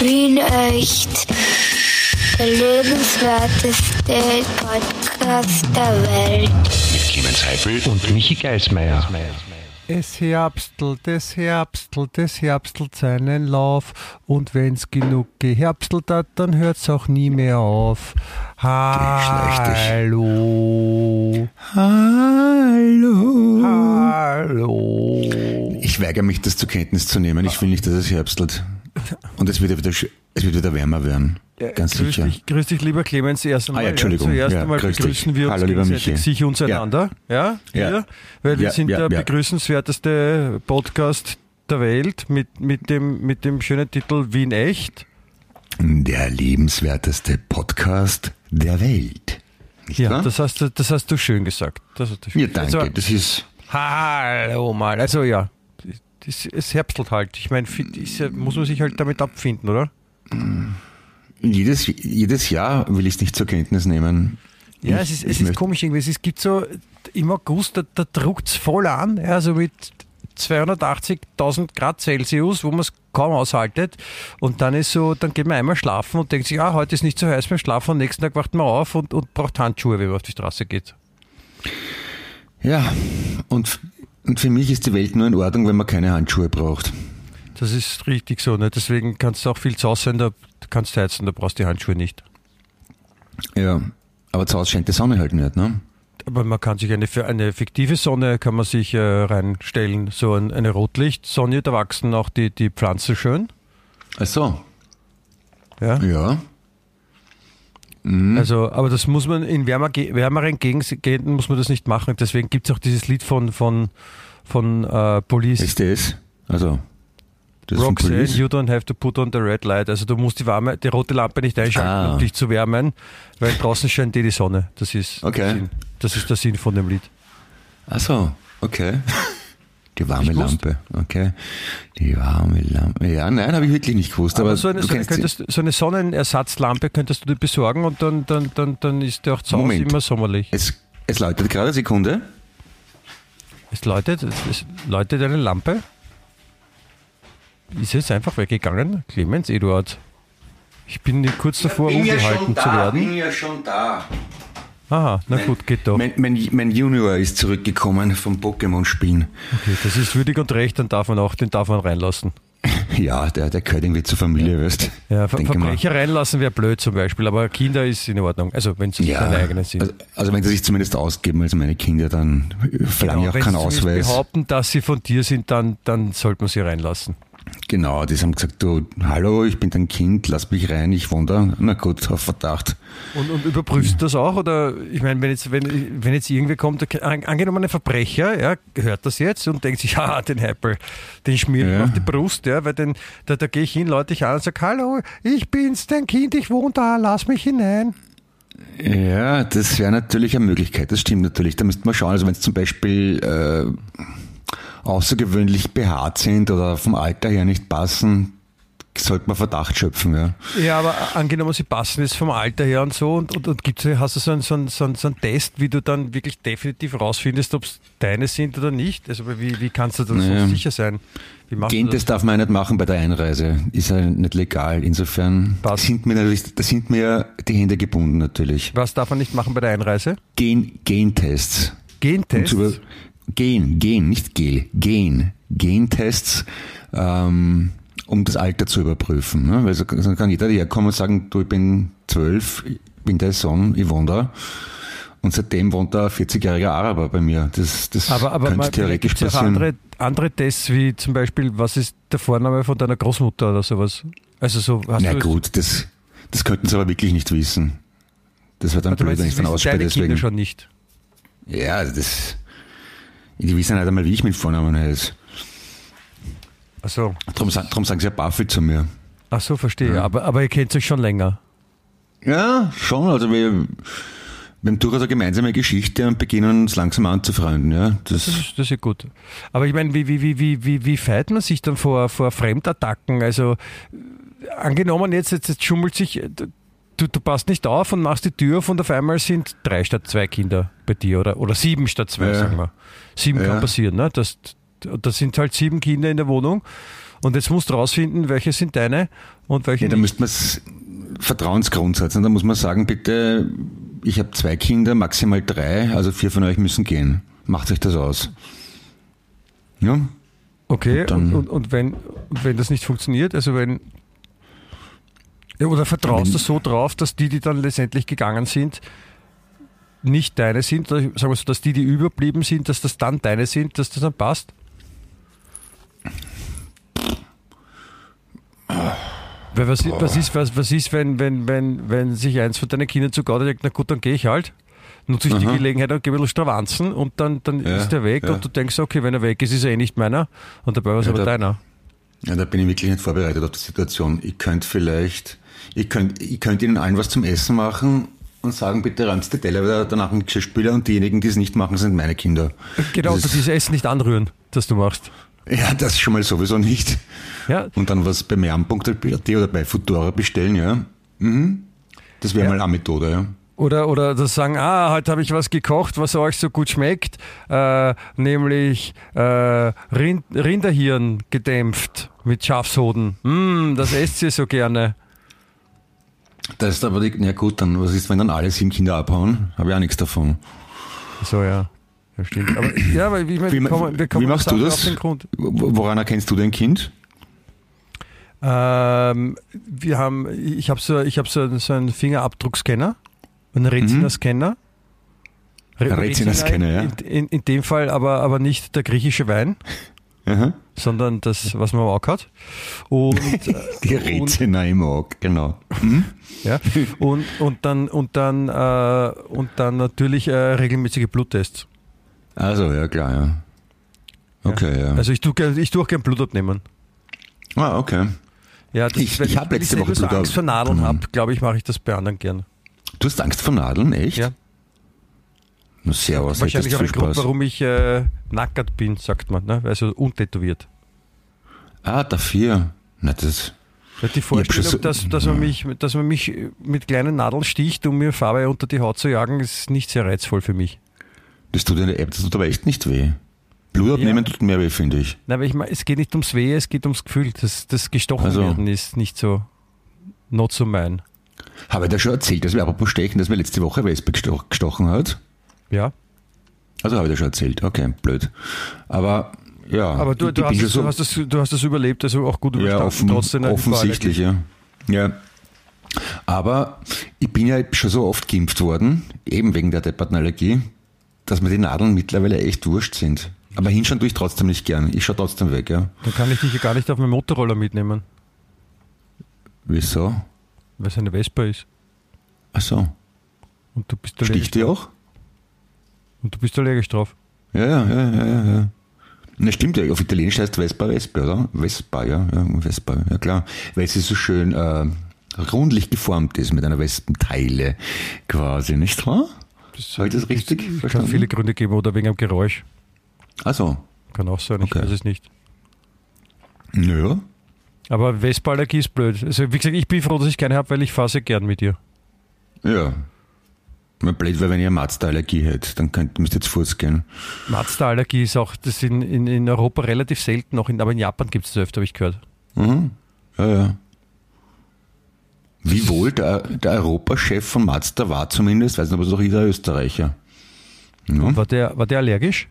Wien echt. Der lebenswerteste Podcast der Welt. Mit Clemens Heifel und Michi Geismeier. Es herbstelt, es herbstelt, es herbstelt seinen Lauf. Und wenn's genug geherbstelt hat, dann hört's auch nie mehr auf. Hallo. Hallo. Hallo. Ich weigere mich, das zur Kenntnis zu nehmen. Ich will nicht, dass es herbstelt. Und es wird wieder, es wird wieder wärmer werden. Ganz grüß sicher. Dich, grüß dich, lieber Clemens, erst einmal. Ah ja, Entschuldigung. Zuerst Ja, einmal grüß dich. begrüßen wir uns Hallo, lieber gegenseitig Michi. sich untereinander. Ja, Ja. Wir, weil wir Ja, sind ja, der ja. begrüßenswerteste Podcast der Welt mit, mit, dem, mit dem schönen Titel Wien echt. Der lebenswerteste Podcast der Welt. Nicht Ja, wahr? das hast, du, das hast du schön gesagt. Das hast du schön ja, danke. Also, das ist, Hallo mal. Also ja, das, es herbstelt halt. Ich meine, muss man sich halt damit abfinden, oder? jedes, jedes Jahr will ich es nicht zur Kenntnis nehmen. Ja, Ich- es ist, es ist komisch irgendwie. Es gibt so im August, da, da druckt es voll an, ja, so mit 280.000 Grad Celsius, wo man es kaum aushaltet. Und dann ist so, dann geht man einmal schlafen und denkt sich, ah, heute ist nicht so heiß beim Schlafen. Und am nächsten Tag wacht man auf und, und braucht Handschuhe, wenn man auf die Straße geht. Ja, und, und für mich ist die Welt nur in Ordnung, wenn man keine Handschuhe braucht. Das ist richtig so. Ne? Deswegen kannst du auch viel zu Hause sein, da kannst du heizen, da brauchst du die Handschuhe nicht. Ja, aber zu Hause scheint die Sonne halt nicht, ne? Aber man kann sich eine, eine fiktive Sonne kann man sich äh, reinstellen, so ein, eine Rotlichtsonne, da wachsen auch die, die Pflanzen schön. Ach so, Ja? ja. Also, aber das muss man in wärmer, wärmeren Gegenden muss man das nicht machen. Deswegen gibt es auch dieses Lied von, von, von äh, Police. Ist das? Also, das Roxanne, you don't have to put on the red light. Also du musst die, warme, die rote Lampe nicht einschalten, Ah. um dich zu wärmen, weil draußen scheint dir die Sonne. Das ist, Okay. Sinn. Das ist der Sinn von dem Lied. Ach so, okay. Die warme? Lampe, okay. Die warme Lampe. Ja, nein, habe ich wirklich nicht gewusst. Aber, Aber so eine, du so, eine, könntest, so eine Sonnenersatzlampe könntest du dir besorgen und dann, dann, dann, dann ist der auch zu Hause immer sommerlich. es, es läutet gerade, Sekunde. Es läutet, es, es läutet eine Lampe. Ist jetzt einfach weggegangen? Clemens Eduard. Ich bin kurz davor, umgehalten zu werden. ja schon da. Aha, na gut, geht doch. Mein, mein, mein Junior ist zurückgekommen vom Pokémon-Spielen. Okay, das ist würdig und recht, dann darf man auch, den darf man reinlassen. Ja, der, der gehört irgendwie zur Familie, weißt Ja, Ver Denke mal. Verbrecher reinlassen wäre blöd zum Beispiel, aber Kinder ist in Ordnung. Also wenn sie Ja, seine eigenen sind. also, also wenn sie sich zumindest ausgeben als meine Kinder, dann verlange ich auch wenn keinen sie zumindest Ausweis. behaupten, dass sie von dir sind, dann, dann sollte man sie reinlassen. Genau, die haben gesagt, du, hallo, ich bin dein Kind, lass mich rein, ich wohne da. Na gut, auf Verdacht. Und, und überprüfst du das auch? Oder ich meine, wenn jetzt, wenn, wenn jetzt irgendwer kommt, an- angenommen ein Verbrecher, ja, hört das jetzt und denkt sich, ja, den Heppel, den schmier ich Ja. auf die Brust, ja, weil den, da, da gehe ich hin, Leute ich an und sage, hallo, ich bin's, dein Kind, ich wohne da, lass mich hinein. Ja, das wäre natürlich eine Möglichkeit, das stimmt natürlich. Da müsste man schauen, also wenn es zum Beispiel äh, außergewöhnlich behaart sind oder vom Alter her nicht passen, sollte man Verdacht schöpfen, ja. Ja, aber angenommen, sie passen jetzt vom Alter her und so und, und, und gibt's, hast du so einen, so, einen, so, einen, so einen Test, wie du dann wirklich definitiv rausfindest, ob es deine sind oder nicht? Also wie, wie kannst du da Naja. so sicher sein? Gentest darf man ja nicht machen bei der Einreise, ist ja nicht legal. Insofern Passt. sind mir natürlich, da sind mir die Hände gebunden natürlich. Was darf man nicht machen bei der Einreise? Gen, Gentests. Um Gentests? über, Gen, Gen, nicht Gel, Gen, Gentests, ähm, um das Alter zu überprüfen. Ne? Weil so, kann jeder herkommen und sagen, du, ich bin zwölf, ich bin der Sohn, ich wohne da. Und seitdem wohnt da ein 40-jähriger Araber bei mir. Das, das Aber, aber könnte man, theoretisch passieren. andere, andere Tests, wie zum Beispiel, was ist der Vorname von deiner Großmutter oder sowas? Also so hast Na gut, das, das könnten sie aber wirklich nicht wissen. Das wird dann Du blöd, wenn ich dann ausspreche. deine Kinder Deswegen. schon nicht. Ja, also das. Die wissen nicht einmal, wie ich mit Vornamen heiße. Also, Darum, darum sagen sie ja Buffy zu mir. ach so, verstehe. Aber, aber ihr kennt euch schon länger. Ja, schon. Also wir, wir haben durchaus eine gemeinsame Geschichte und beginnen uns langsam anzufreunden. Ja, Das das, ist, das ist gut. Aber ich meine, wie, wie, wie, wie, wie, wie feit man sich dann vor, vor Fremdattacken? Also, angenommen, jetzt, jetzt, jetzt schummelt sich, du, du passt nicht auf und machst die Tür auf und auf einmal sind drei statt zwei Kinder bei dir oder, oder sieben statt zwei, Ja. sagen wir. Sieben Ja. kann passieren, ne? Das, das sind halt sieben Kinder in der Wohnung Und jetzt musst du rausfinden, welche sind deine und welche Ja, da müsste man es Vertrauensgrundsatz. Und da muss man sagen, bitte, ich habe zwei Kinder, maximal drei, also vier von euch müssen gehen. Macht euch das aus. Ja? Okay, und, und, und wenn, wenn das nicht funktioniert, also wenn. Ja, oder vertraust du so drauf, dass die, die dann letztendlich gegangen sind, nicht deine sind, oder sagen wir so, dass die, die überblieben sind, dass das dann deine sind, dass das dann passt? Weil was, was ist, was, was ist wenn, wenn, wenn, wenn sich eins von deinen Kindern zu Gott denkt, na gut, dann gehe ich halt, nutze ich die Aha. Gelegenheit und gehe ein bisschen stravanzen und dann, dann Ja, ist der weg ja. und du denkst, okay, wenn er weg ist, ist er eh nicht meiner und dabei war es Ja, aber da- deiner. Ja, da bin ich wirklich nicht vorbereitet auf die Situation. Ich könnte vielleicht, ich könnte, ich könnte ihnen allen was zum Essen machen und sagen, bitte räumt die Teller danach einen Geschirrspüler und diejenigen, die es nicht machen, sind meine Kinder. Genau, Das das ist- dieses Essen nicht anrühren, das du machst. Ja, das schon mal sowieso nicht. Ja, Und dann was bei mehrm.at oder bei Futura bestellen, ja. Mhm. Das wäre Ja. mal eine Methode, ja. Oder, oder das sagen, ah, heute habe ich was gekocht, was euch so gut schmeckt, äh, nämlich äh, Rind, Rinderhirn gedämpft mit Schafshoden. Mm, das esst ihr so gerne. Das ist aber die, ja gut, dann was ist, wenn dann alle sieben Kinder abhauen? Habe ich auch nichts davon. So, ja. Ja, stimmt. Aber, ja, aber ich meine, Wie, kommen, wir kommen wie machst du das? Woran erkennst du dein Kind? Ähm, wir haben, ich habe so, ich hab so, so einen Fingerabdruckscanner, einen Retina-Scanner. Re- Retina-Scanner, ja. In, in, in dem Fall aber, aber nicht der griechische Wein, Aha. Sondern das, was man im Auge hat. Und, Die Rätsel im Auge, genau. ja, und, und dann, und dann, äh, und dann natürlich äh, regelmäßige Bluttests. Also, ja klar, ja. Okay, ja. Also ich tue, ich tue auch gerne Blut abnehmen. ah, okay. Ja, das, Ich- ich hab wenn letzte selber Woche so Blut Angst vor Nadeln abgenommen. habe, glaube ich, mache ich das bei anderen gern. Du hast Angst vor Nadeln, echt? Ja. Servus, Wahrscheinlich auch ein Grund, warum ich äh, nackert bin, sagt man, ne? also untätowiert. Ah, dafür. Na, das, Die Vorstellung, so- dass, dass, man mich, dass man mich mit kleinen Nadeln sticht, um mir Farbe unter die Haut zu jagen, ist nicht sehr reizvoll für mich. das tut, eine, das tut aber echt nicht weh. Blut abnehmen Ja. tut mehr weh, finde ich. Nein, aber ich mein, es geht nicht ums Wehe, es geht ums Gefühl. Das, das gestochen Also. werden ist nicht so, not so mein. Habe ich dir schon erzählt, dass wir apropos Stechen, dass mir letzte Woche Wespe gesto- gestochen hat? Ja, Also habe ich dir schon erzählt. Okay, blöd. Aber ja, aber du, du, hast es, schon du, hast das, du hast das überlebt, also auch gut Ja, überstanden. offen, trotzdem offensichtlich, ja. ja. Aber ich bin ja schon so oft geimpft worden, eben wegen der Deppertenallergie, dass mir die Nadeln mittlerweile echt wurscht sind. Aber hinschauen tue ich trotzdem nicht gern. Ich schaue trotzdem weg, ja. Dann kann ich dich ja gar nicht auf meinen Motorroller mitnehmen, Wieso? weil es eine Vespa ist. Ach so. Und du bist allergisch, Sticht die auch? Und du bist allergisch drauf. Ja, ja, ja, ja, ja, ja. Na stimmt ja, auf Italienisch heißt Vespa Vespa, oder? Vespa, ja, ja, Vespa, ja klar. Weil sie so schön äh, rundlich geformt ist mit einer Wespenteile quasi, nicht wahr? Das, Habe ich das richtig kann verstanden? viele Gründe geben oder wegen dem Geräusch. Also, Kann auch sein, ich Okay. weiß es nicht. naja. Aber Vespa-Allergie ist blöd. Also wie gesagt, ich bin froh, dass ich keine habe, weil ich fahre sehr gern mit dir. Ja. Mal blöd wäre, wenn ihr Mazda-Allergie hättet, dann könnt, müsst ihr jetzt Fuß gehen. Mazda-Allergie ist auch das in, in, in Europa relativ selten noch, in, aber in Japan gibt es das öfter, habe ich gehört. Mhm. Ja, ja. Wie wohl der, der Europachef von Mazda war zumindest, weiß nicht, aber es ist doch jeder Österreicher. Ja, War, der, war der allergisch?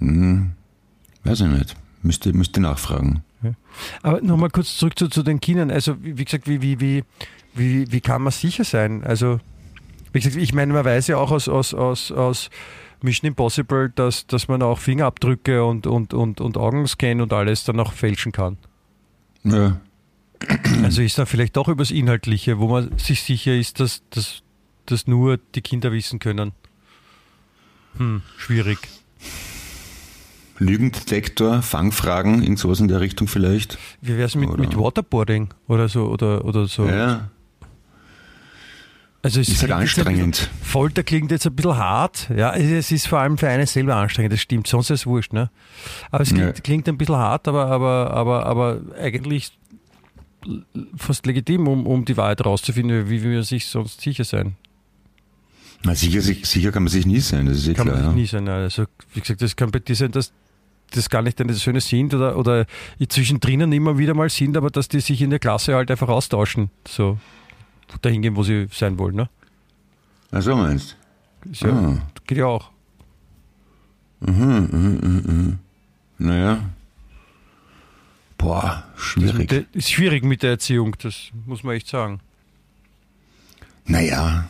weiß ich nicht. Müsste, müsste nachfragen. Aber nochmal kurz zurück zu, zu den Kindern. Also wie, wie gesagt, wie, wie, wie, wie, wie kann man sicher sein? Also wie gesagt, ich meine, man weiß ja auch aus, aus, aus, aus Mission Impossible, dass, dass man auch Fingerabdrücke und, und, und, und Augenscan und alles dann auch fälschen kann. Ja. Also ist dann vielleicht doch übers Inhaltliche, wo man sich sicher ist, dass, dass, dass nur die Kinder wissen können. Hm, schwierig. Lügendetektor, Fangfragen, irgend sowas in der Richtung vielleicht. Wie wäre es mit, Oder- mit Waterboarding oder so? Oder, oder so? Ja, Also es ist halt ein bisschen- anstrengend. Folter klingt jetzt ein bisschen hart. Ja, es ist vor allem für einen selber anstrengend, das stimmt, sonst ist es wurscht. Ne? Aber es klingt, Ja. klingt ein bisschen hart, aber, aber, aber, aber eigentlich fast legitim, um, um die Wahrheit rauszufinden, wie wir sich sonst sicher sein. Na, sicher, sich- sicher kann man sich nie sein, das ist eh Kann klar. man ja. nie sein. Also, wie gesagt, das kann bei dir sein, dass das gar nicht eine Söhne sind oder, oder zwischendrin immer wieder mal sind, aber dass die sich in der Klasse halt einfach austauschen. So dahin gehen, wo sie sein wollen. Ne? Ach so meinst Ist ja, Ah. Geht ja auch. Mhm, mhm, mhm, mhm. Naja. Boah, schwierig. Das ist schwierig mit der Erziehung, das muss man echt sagen. Naja.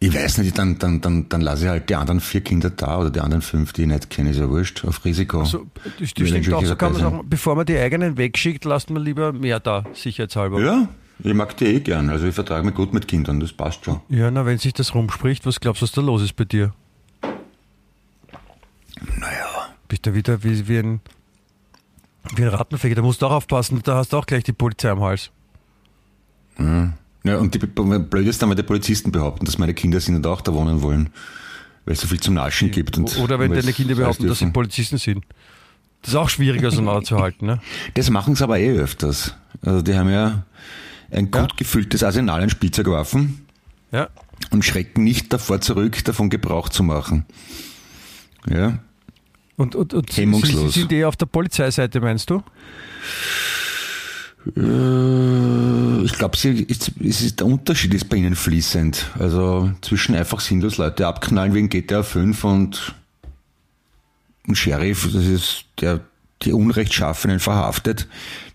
Ich weiß nicht, dann, dann, dann, dann lasse ich halt die anderen vier Kinder da oder die anderen fünf, die ich nicht kenne, ist ja wurscht, auf Risiko. So, das, stimmt auch, so kann man sagen, bevor man die eigenen wegschickt, lasst man lieber mehr da, sicherheitshalber. Ja, ich mag die eh gern. Also ich vertrage mich gut mit Kindern, das passt schon. Ja, na, wenn sich das rumspricht, was glaubst du, was da los ist bei dir? Naja. Bist du wieder wie, wie, ein, wie ein Rattenfänger? Da musst du auch aufpassen, da hast du auch gleich die Polizei am Hals. Ja, und die blöd ist dann, weil die Polizisten behaupten, dass meine Kinder sind und auch da wohnen wollen. Weil es so viel zum Naschen gibt. Und Oder wenn deine Kinder behaupten, dass sie. Polizisten sind. Das ist auch schwierig auseinanderzuhalten. Ne? Das machen sie aber eh öfters. Also die haben ja ein Ja. gut gefülltes Arsenal an Spielzeugwaffen Ja. und schrecken nicht davor zurück, davon Gebrauch zu machen. Ja. Und, und, und Hemmungslos. sind eh auf der Polizeiseite, meinst du? Äh, Ich glaube, es ist, der Unterschied ist bei ihnen fließend. Also zwischen einfach sinnlos Leute abknallen wegen GTA 5 und ein Sheriff, das ist der die Unrechtschaffenen verhaftet.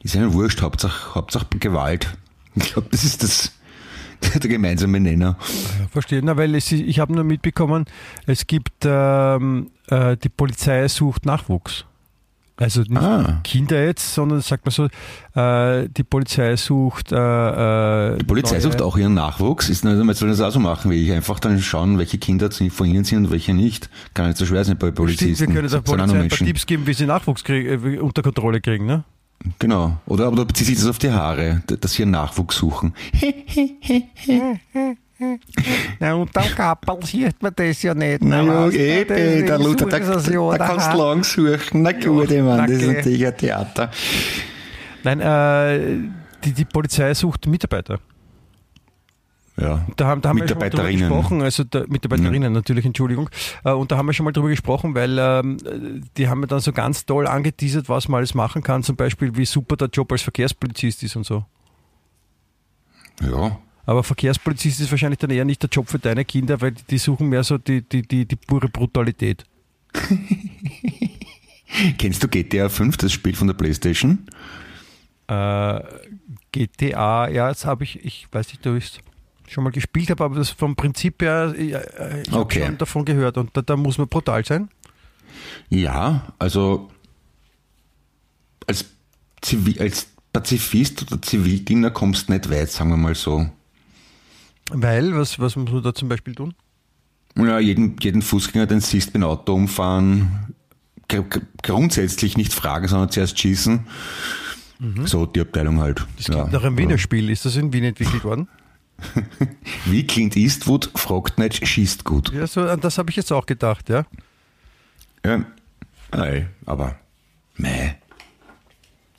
Die sind ja wurscht, Hauptsache, Hauptsache Gewalt. Ich glaube, das ist das, der gemeinsame Nenner. Verstehe. Na, weil es, ich habe nur mitbekommen, es gibt ähm, äh, die Polizei sucht Nachwuchs. Also nicht Ah. Kinder jetzt, sondern sagt man so, äh, die Polizei sucht. Äh, äh, Die Polizei neue- sucht auch ihren Nachwuchs. Ist nicht, man soll das auch so machen wie ich. Einfach dann schauen, welche Kinder von ihnen sind und welche nicht. Kann nicht so schwer sein bei Stimmt, Polizisten. wir können der Polizei ein paar. Tipps geben, wie sie Nachwuchs krieg, äh, unter Kontrolle kriegen. Ne? Genau. Oder aber da bezieht sich das auf die Haare, dass sie einen Nachwuchs suchen. Na, und dann Kappel sieht man das ja nicht. Eh, der ist Luther, da, so, so, da da kannst du lang suchen. Na gut, ich meine, das ist natürlich ein Theater. Nein, äh, die, die Polizei sucht Mitarbeiter. Ja. Da haben, da haben wir schon mal drüber Mitarbeiterinnen. gesprochen, also da, Mitarbeiterinnen natürlich, Entschuldigung. Äh, und da haben wir schon mal drüber gesprochen, weil ähm, die haben mir dann so ganz toll angeteasert, was man alles machen kann, zum Beispiel wie super der Job als Verkehrspolizist ist und so. Ja. Aber Verkehrspolizist ist wahrscheinlich dann eher nicht der Job für deine Kinder, weil die, suchen mehr so die, die, die, die pure Brutalität. Kennst du GTA 5, das Spiel von der Playstation? Äh, GTA, ja, das habe ich, ich weiß nicht, ich es schon mal gespielt habe, aber das vom Prinzip her, ich, äh, ich habe Okay. schon davon gehört und da, da muss man brutal sein. Ja, also als, Zivi als Pazifist oder Zivildiener kommst du nicht weit, sagen wir mal so. Weil, was, was muss man da zum Beispiel tun? Ja, jeden, jeden Fußgänger, den siehst, dem Auto umfahren, gr gr grundsätzlich nicht fragen, sondern zuerst schießen. So die Abteilung halt. Es ja. gibt noch ein Wiener Spiel, ist das in Wien entwickelt worden? Wie Clint Eastwood fragt nicht, schießt gut. Ja, so, an das habe ich jetzt auch gedacht, ja. Ja, Ei, aber meh.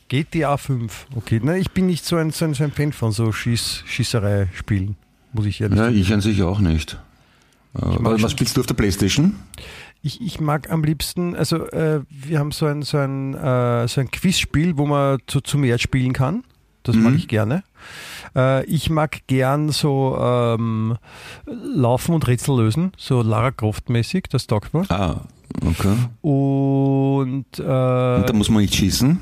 GTA 5, okay. Na, ich bin nicht so ein, so ein, so ein Fan von so Schieß, Schießerei-Spielen, muss ich ehrlich Ja, sagen. ich an sich auch nicht. Mag was schon- spielst du auf der Playstation? Ich, ich mag am liebsten, also äh, wir haben so ein, so ein, äh, so ein Quizspiel, wo man zu, zu mehr spielen kann. Das mag Mhm. ich gerne. Äh, ich mag gern so ähm, Laufen und Rätsel lösen, so Lara Croft-mäßig, das taugt mir. Ah, okay. Und, äh, Und da muss man nicht schießen?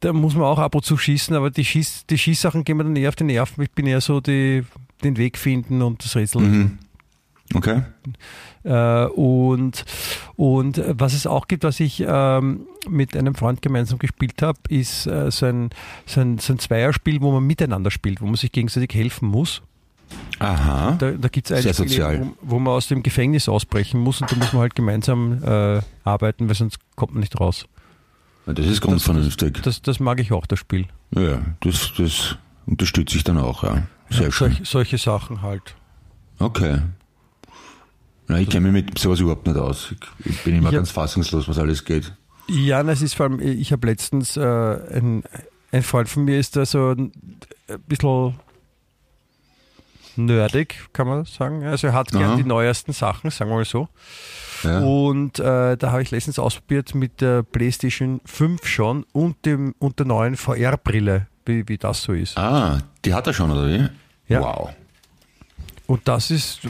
da muss man auch ab und zu schießen, aber die, Schieß, die Schießsachen gehen mir dann eher auf die Nerven. Ich bin eher so die, den Weg finden und das Rätsel lösen. Mhm. Okay. Äh, und, und was es auch gibt, was ich ähm, mit einem Freund gemeinsam gespielt habe, ist äh, so, ein, so, ein, so ein Zweierspiel, wo man miteinander spielt, wo man sich gegenseitig helfen muss. Aha. Da, da gibt es ein Sehr Spiel, sozial. wo, wo man aus dem Gefängnis ausbrechen muss und da muss man halt gemeinsam äh, arbeiten, weil sonst kommt man nicht raus. Das ist grundvernünftig. Das, das mag ich auch, das Spiel. Ja, das, das unterstütze ich dann auch, ja. Sehr Ja, schön. solch, solche Sachen halt. Okay. Na, ich kenne mich mit sowas überhaupt nicht aus. Ich, bin immer Ich hab- ganz fassungslos, was alles geht. Ja, na, es ist vor allem, ich habe letztens, äh, ein, ein Freund von mir ist da so ein, bisschen, nerdig, kann man sagen. Also er hat gern Aha. die neuesten Sachen, sagen wir mal so. Ja. Und äh, da habe ich letztens ausprobiert mit der PlayStation 5 schon und, dem, und der neuen VR-Brille, wie, wie das so ist. Ah, die hat er schon, oder wie? Ja. Wow. Und das ist,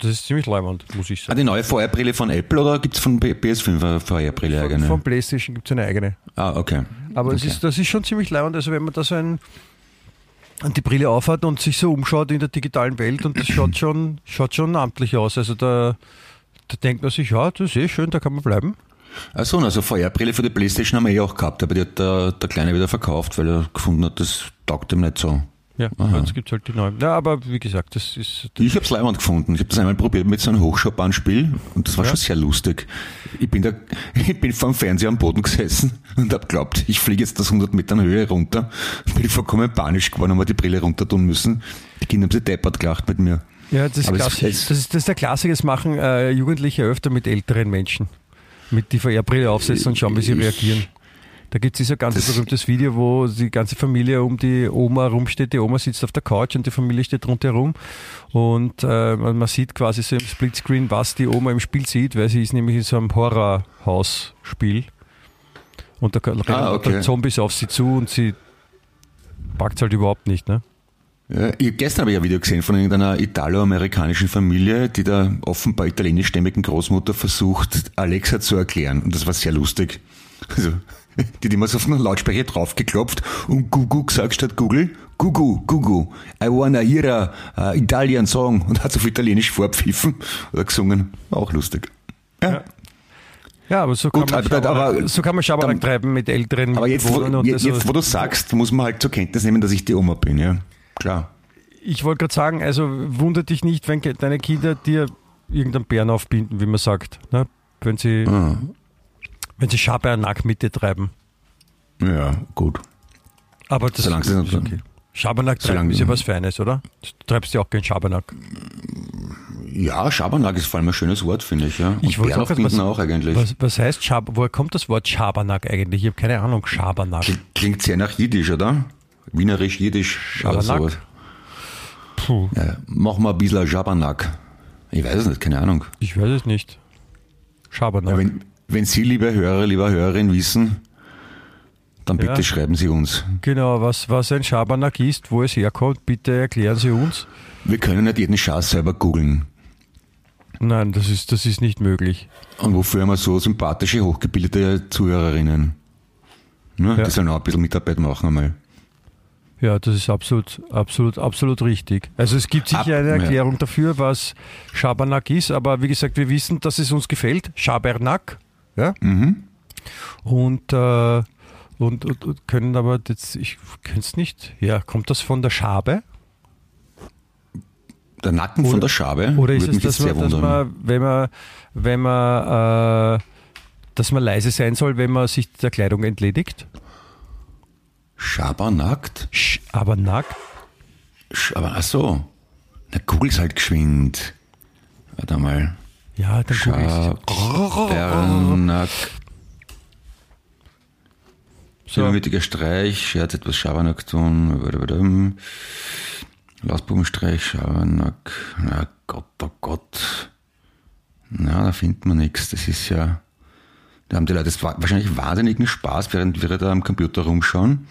das ist ziemlich leimend, muss ich Ah, sagen. die neue VR-Brille von Apple oder gibt es von P- PS5 eine VR-Brille eigene? von PlayStation gibt es eine eigene. Ah, okay. Aber es Okay. ist, das ist schon ziemlich leimend. Also wenn man da so ein, die Brille aufhat und sich so umschaut in der digitalen Welt und das schaut schon, schaut schon amtlich aus. Also da, da denkt man sich, ja, das ist eh schön, da kann man bleiben. Achso, also VR-Brille für die Playstation haben wir eh auch gehabt, aber die hat der, der Kleine wieder verkauft, weil er gefunden hat, das taugt ihm nicht so. Ja, Aha. jetzt gibt es halt die neuen. Ja, aber wie gesagt, das ist. Ich habe es leibend gefunden. Ich habe das einmal probiert mit so einem Hochschaubahn-Spiel und das war Ja. schon sehr lustig. Ich bin, da, ich bin vor dem Fernseher am Boden gesessen und habe glaubt, ich fliege jetzt das 100 Metern Höhe runter. Bin vollkommen panisch geworden, haben wir die Brille runter tun müssen. Die Kinder haben sich deppert gelacht mit mir. Ja, das ist, es- klassisch. es- das, ist, das ist der Klassiker, das machen äh, Jugendliche öfter mit älteren Menschen. Mit die VR-Brille aufsetzen und schauen, wie sie Ich- reagieren. Da gibt es ein ganz Das- berühmtes Video, wo die ganze Familie um die Oma rumsteht. Die Oma sitzt auf der Couch und die Familie steht rundherum. Und äh, man, sieht quasi so im Splitscreen, was die Oma im Spiel sieht, weil sie ist nämlich in so einem Horrorhaus-Spiel. Und da rennen Ah, okay. Zombies auf sie zu und sie packt halt überhaupt nicht. Ne? Ja, ich, gestern habe ich ein Video gesehen von irgendeiner italo-amerikanischen Familie, die der offenbar italienischstämmigen Großmutter versucht, Alexa zu erklären. Und das war sehr lustig. Also, die hat immer so auf den Lautsprecher draufgeklopft und Gugu gesagt statt Google, Gugu, Gugu, I wanna hear a uh, Italian song und hat so auf Italienisch vorpfiffen oder gesungen. Auch lustig. Ja. Ja. Ja, aber so Gut, kann man aber- Schabernack, aber- so kann man Schabernack dann- treiben mit älteren Aber jetzt, wo, jetzt, jetzt, wo du sagst, muss man halt zur Kenntnis nehmen, dass ich die Oma bin, ja. Klar. Ich wollte gerade sagen, also wundert dich nicht, wenn deine Kinder dir irgendeinen Bären aufbinden, wie man sagt. Ne? Wenn sie, Ah, wenn sie Schabernack mit dir treiben. ja, gut. Aber das Solange ist okay. Schabernack treiben ist ja was Feines, oder? Du treibst ja auch keinen Schabernack. Ja, Schabernack ist vor allem ein schönes Wort, finde ich. Ja. Und Ich wollte auch was- auch eigentlich. Was, was heißt Schab Woher kommt das Wort Schabernack eigentlich? Ich habe keine Ahnung, Schabernack. Klingt, sehr nach Jiddisch, oder? Wienerisch, Jiddisch. oder Schabernack? sowas. Puh, Ja, mach mal ein bisschen Schabernack. Ich weiß es nicht, keine Ahnung. ich weiß es nicht. Schabernack. Ja, wenn, wenn Sie, liebe Hörer, liebe Hörerin, wissen, dann bitte Ja. schreiben Sie uns. Genau, was, was ein Schabernack ist, wo es herkommt, bitte erklären Sie uns. Wir können nicht jeden Schatz selber googeln. Nein, das ist, das ist nicht möglich. Und wofür haben wir so sympathische, hochgebildete Zuhörerinnen? Ne? Ja. Die sollen auch ein bisschen Mitarbeit machen einmal. Ja, das ist absolut, absolut, absolut richtig. Also es gibt sicher Ab- eine ja. Erklärung dafür, was Schabernack ist, aber wie gesagt, wir wissen, dass es uns gefällt. Schabernack. Ja? Mhm. Und, äh, und, und, können aber jetzt, ich kenne es nicht. Ja, kommt das von der Schabe? Der Nacken Oder- von der Schabe Oder ist es, dass man, dass man, wenn man, wenn man, äh, dass man leise sein soll, wenn man sich der Kleidung entledigt? Schabernackt? Sch aber nackt? Sch- Aber ach so. Na, google's halt geschwind. Warte mal. Ja, dann gucke ich. Übermütiger Streich, Scherz etwas Schabernack tun. Lausbubenstreich, Schabernack. Na Gott, oh Gott. Na, da findet man nichts. Das ist ja. Da haben die Leute wahrscheinlich wahnsinnigen Spaß, während wir da am Computer rumschauen.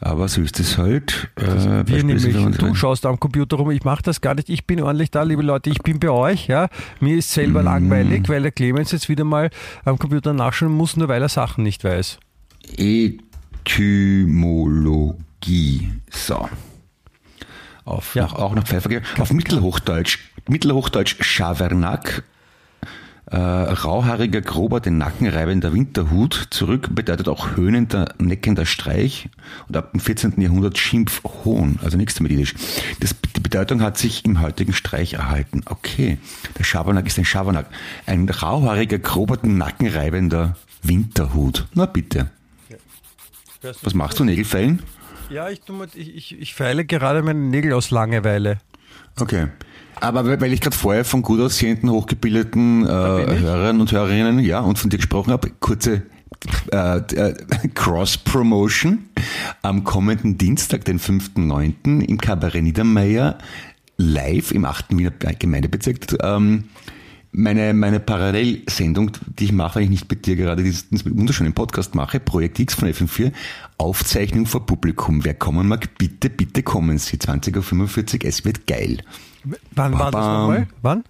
Aber so ist es halt. Äh, Wir nämlich, du schaust am Computer rum, ich mache das gar nicht, ich bin ordentlich da, liebe Leute, ich bin bei euch, ja. Mir ist selber Mhm. langweilig, weil der Clemens jetzt wieder mal am Computer nachschauen muss, nur weil er Sachen nicht weiß. Etymologie. So. Auf, Ja. nach, auch nach Pfeifer. Auf Mittelhochdeutsch. Mittelhochdeutsch Schabernack. Äh, rauhaariger, grober, den Nacken reibender Winterhut. Zurück bedeutet auch höhnender, neckender Streich. Und ab dem 14. Jahrhundert Schimpfhohn. Also nichts damit Jiddisch. Das, die Bedeutung hat sich im heutigen Streich erhalten. Okay. Der Schabernack ist ein Schabernack. Ein rauhaariger, grober, den Nacken reibender Winterhut. Na bitte. Was machst du, Nägelfällen? Ja, ich, tu mal- ich, ich, ich feile gerade meine Nägel aus Langeweile. Okay. Aber weil weil ich gerade vorher von gut aussehenden, hochgebildeten äh. Hörern und Hörerinnen, ja, und von dir gesprochen habe, kurze äh, äh, Cross-Promotion. Am kommenden Dienstag, den 5.9. im Kabarett Niedermeyer live im 8. Wiener Gemeindebezirk ähm, meine, meine Parallelsendung, die ich mache, wenn ich nicht mit dir gerade diesen wunderschönen Podcast mache, Projekt X von FM4, Aufzeichnung vor Publikum. Wer kommen mag, bitte, bitte kommen Sie. 20.45 Uhr, es wird geil. Wann war das nochmal? Wann?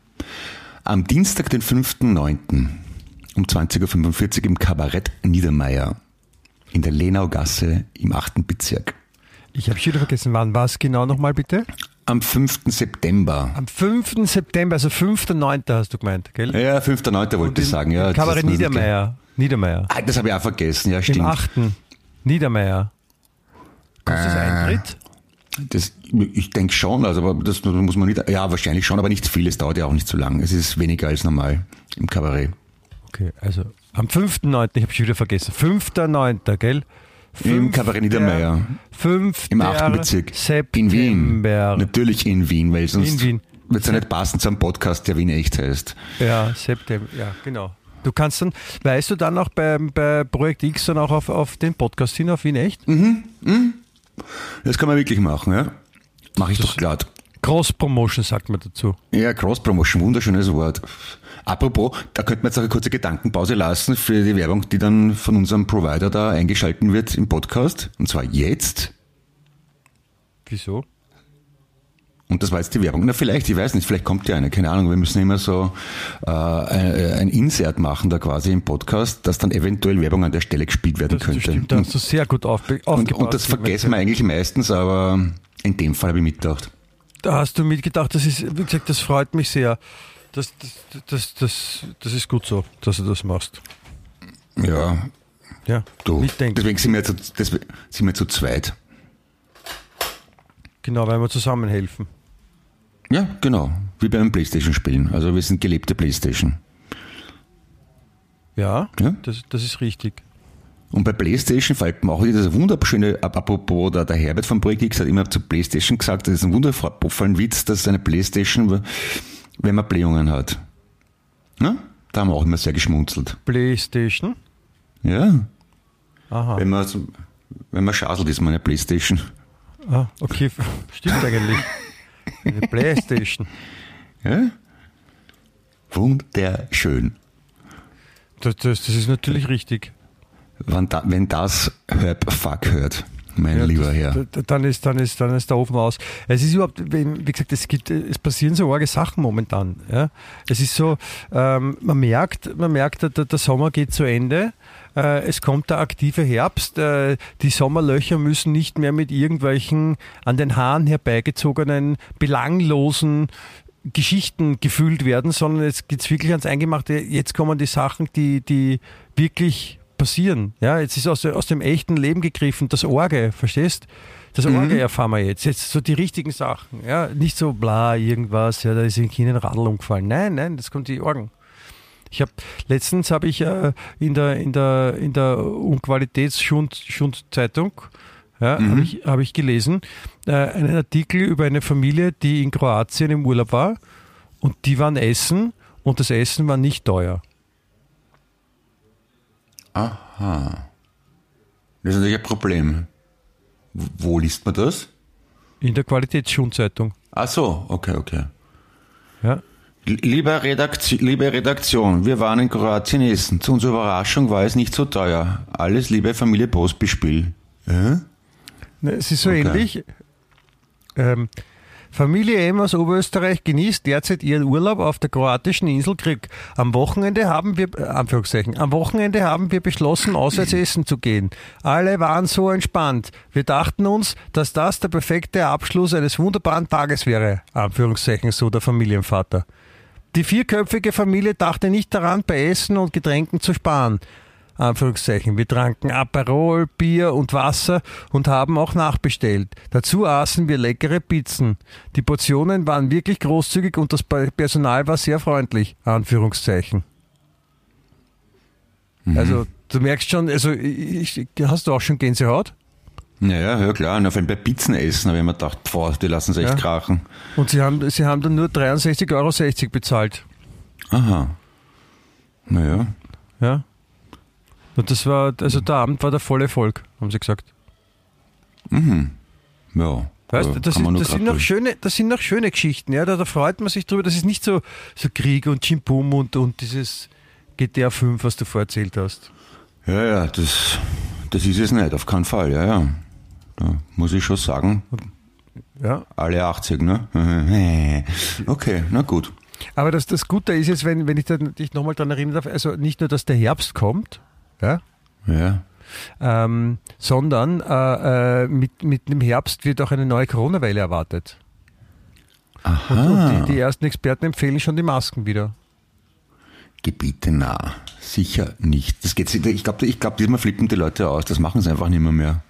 Am Dienstag, den 5.9. um 20.45 Uhr im Kabarett Niedermeyer in der Lenaugasse im 8. Bezirk. Ich habe schon wieder vergessen, wann war es genau nochmal bitte? Am 5. September. Am 5. September, also 5.9. hast du gemeint, gell? Ja, 5.9. wollte ich sagen. Ja, Kabarett Niedermeyer. Niedermeyer. Ah, das habe ich auch vergessen, ja, stimmt. Im 8. Niedermeyer. Kostet das Äh. Eintritt? Das, ich denke schon, also aber das muss man nicht, ja, wahrscheinlich schon, aber nicht viel, es dauert ja auch nicht so lang. Es ist weniger als normal im Kabarett. Okay, also am 5.9., ich habe schon wieder vergessen. 5.9., gell? Im Kabarett Niedermeyer. 5. Im 8. Bezirk. September. In Wien. Natürlich in Wien, weil sonst wird es ja nicht passen zu einem Podcast, der Wien echt heißt. Ja, September, ja, genau. Du kannst dann, weißt du dann auch bei, bei Projekt X dann auch auf, auf den Podcast hin, auf Wien echt? Das kann man wirklich machen, ja. Mache ich doch glatt. Cross-Promotion sagt man dazu. Ja, Cross-Promotion, wunderschönes Wort. Apropos, da könnte man jetzt auch eine kurze Gedankenpause lassen für die Werbung, die dann von unserem Provider da eingeschalten wird im Podcast. Und zwar jetzt. Wieso? Und das war jetzt die Werbung. Na, vielleicht, ich weiß nicht, vielleicht kommt ja eine, keine Ahnung. Wir müssen immer so äh, ein, ein Insert machen da quasi im Podcast, dass dann eventuell Werbung an der Stelle gespielt werden Das könnte. stimmt, da hast du sehr gut und, aufgepasst. und das vergessen wir eigentlich meistens, aber in dem Fall habe ich mitgedacht. Da hast du mitgedacht, das ist, wie gesagt, das freut mich sehr. Das, das, das, das, das ist gut so, dass du das machst. Ja, Ja, du. mitdenken. Deswegen sind wir, zu, deswegen sind wir zu zweit. Genau, weil wir zusammen helfen. Ja, genau. Wie beim Playstation-Spielen. Also wir sind gelebte Playstation. Ja, Ja? Das, das ist richtig. Und bei Playstation fällt mir auch wieder das wunderschöne, ap- apropos, der, der Herbert von Projekt X hat immer zu Playstation gesagt, das ist ein wundervollen Witz, dass eine Playstation, wenn man Blähungen hat. Ja? Da haben wir auch immer sehr geschmunzelt. Playstation. Ja. Aha. Wenn man, wenn man schaselt, ist man eine Playstation. Ah, okay, stimmt eigentlich. Eine Playstation. Ja? Wunderschön. Das, das, das ist natürlich richtig. Wenn, da, wenn das Herb Fuck hört, mein Ja, lieber das, Herr. da- Dann ist, dann, ist, dann ist der Ofen aus. Es ist überhaupt, wie wie gesagt, es, gibt, es passieren so arge Sachen momentan. Ja? Es ist so, ähm, man merkt, man merkt der, der Sommer geht zu Ende. Äh, es kommt der aktive Herbst. Äh, die Sommerlöcher müssen nicht mehr mit irgendwelchen an den Haaren herbeigezogenen, belanglosen Geschichten gefüllt werden, sondern jetzt geht's wirklich ans Eingemachte. Jetzt kommen die Sachen, die, die wirklich passieren. Ja, jetzt ist aus, aus dem echten Leben gegriffen, das Orge, verstehst? Das Orge erfahren wir jetzt. Jetzt so die richtigen Sachen. Ja, nicht so bla, irgendwas, ja, da ist in China ein Radl umgefallen. Nein, nein, das kommt die Orgen. Ich habe letztens habe ich äh, in der in der in der Unqualitätsschund-Zeitung ja, habe ich, hab ich gelesen äh, einen Artikel über eine Familie, die in Kroatien im Urlaub war und die waren essen und das Essen war nicht teuer. Aha. Das ist natürlich ein Problem. Wo liest man das? In der Qualitätsschundzeitung. Ach so, okay, okay. Ja. L- Liebe, Redaktion, liebe Redaktion, wir waren in Kroatien essen. Zu unserer Überraschung war es nicht so teuer. Alles liebe Familie Postbespiel. Äh? Ne, Es ist so Okay. ähnlich. Ähm, Familie M aus Oberösterreich genießt derzeit ihren Urlaub auf der kroatischen Insel Krk. Am Wochenende haben wir, äh, Anführungszeichen, am Wochenende haben wir beschlossen, auswärts essen zu gehen. Alle waren so entspannt. Wir dachten uns, dass das der perfekte Abschluss eines wunderbaren Tages wäre. Anführungszeichen, so der Familienvater. Die vierköpfige Familie dachte nicht daran, bei Essen und Getränken zu sparen. Anführungszeichen. Wir tranken Aperol, Bier und Wasser und haben auch nachbestellt. Dazu aßen wir leckere Pizzen. Die Portionen waren wirklich großzügig und das Personal war sehr freundlich. Anführungszeichen. Also du merkst schon, also ich, hast du auch schon Gänsehaut? Naja, ja klar. Und auf einmal bei Pizzen essen habe ich mir gedacht, boah, die lassen sich echt Ja. krachen. Und sie haben, sie haben dann nur 63,60 Euro bezahlt. Aha. Naja. Ja. Und das war, also der Abend war der volle Erfolg, haben sie gesagt. Ja. Weißt, Ja, du, das, ist, das, sind noch schöne, das sind noch schöne Geschichten. Ja? Da, da freut man sich drüber. Das ist nicht so, so Krieg und Chimpum und, und dieses GTA 5, was du vorerzählt hast. Ja, ja, das, das ist es nicht, auf keinen Fall, ja, ja. Da muss ich schon sagen, Ja? alle 80, ne? Okay, na gut. Aber das, das Gute ist jetzt, wenn, wenn ich dann, dich nochmal daran erinnern darf, also nicht nur, dass der Herbst kommt, ja, Ja. ähm, sondern äh, äh, mit, mit dem Herbst wird auch eine neue Corona-Welle erwartet. Aha. Und die, die ersten Experten empfehlen schon die Masken wieder. Gebiete nah. Sicher nicht. Das geht, ich glaube, ich glaub, diesmal flippen die Leute aus. Das machen sie einfach nicht mehr. mehr.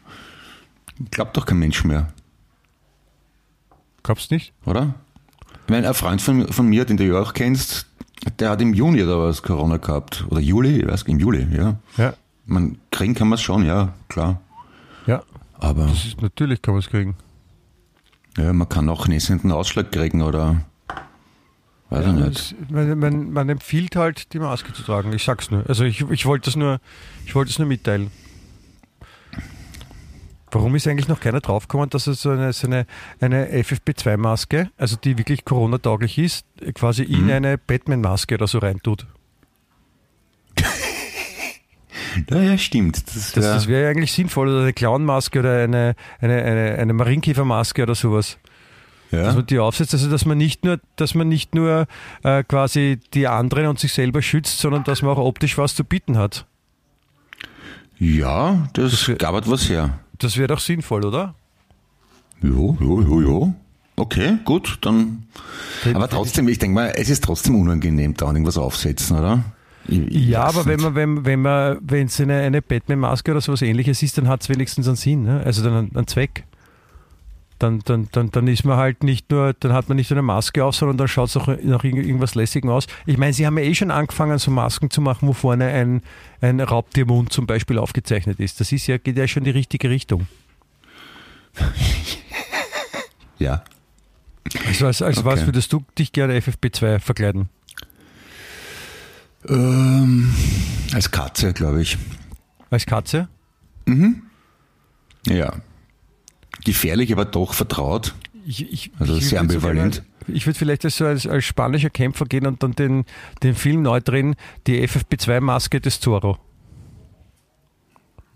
Glaubt doch kein Mensch mehr, Glaubst du nicht? oder? Ich meine, ein Freund von, von mir, den du ja auch kennst, der hat im Juni oder was Corona gehabt. Oder Juli, ich weiß, im Juli, ja. Ja. Man, kriegen kann man es schon, ja, klar. Ja, Aber das ist, natürlich kann man es kriegen. ja, man kann auch nässenden Ausschlag kriegen oder weiß ich nicht. Es- Man, man, man empfiehlt halt, die Maske zu tragen. Ich sag's nur. Also ich, ich wollte das nur, ich wollte es nur mitteilen. Warum ist eigentlich noch keiner draufgekommen, dass es so eine, so eine, eine FFP2-Maske, also die wirklich Corona-tauglich ist, quasi in eine Batman-Maske oder so reintut? Ja, ja, stimmt. Das, Das, wär, das wäre ja eigentlich sinnvoll. Oder eine Clown-Maske oder eine, eine, eine, eine Marienkäfer-Maske oder sowas. Dass ja. man die aufsetzt, also dass man nicht nur, dass man nicht nur äh, quasi die anderen und sich selber schützt, sondern dass man auch optisch was zu bieten hat. Ja, das, Das wär- gab etwas her. Das wäre doch sinnvoll, oder? Jo, jo, jo, jo. Okay, gut, dann. Aber trotzdem, ich denke mal, es ist trotzdem unangenehm, da irgendwas aufsetzen, oder? Ich- ich Ja, aber wenn man, wenn, wenn man, wenn es eine, eine Batman-Maske oder sowas ähnliches ist, dann hat es wenigstens einen Sinn, ne? also dann einen, einen Zweck. Dann, dann, dann, dann ist man halt nicht nur, dann hat man nicht nur eine Maske auf, sondern dann schaut es auch nach irgend- irgendwas Lässigem aus. Ich meine, sie haben ja eh schon angefangen, so Masken zu machen, wo vorne ein, ein Raubtiermund zum Beispiel aufgezeichnet ist. Das ist ja, geht ja schon in die richtige Richtung. Ja. Also als, als was Okay. würdest du dich gerne FFP2 verkleiden? Ähm, als Katze, glaube ich. Als Katze? Ja. Gefährlich, aber doch vertraut. Ich, ich, Also sehr sogar ambivalent. Ich würde vielleicht als, so als, als spanischer Kämpfer gehen und dann den, den Film neu drehen, die FFP2-Maske des Zorro.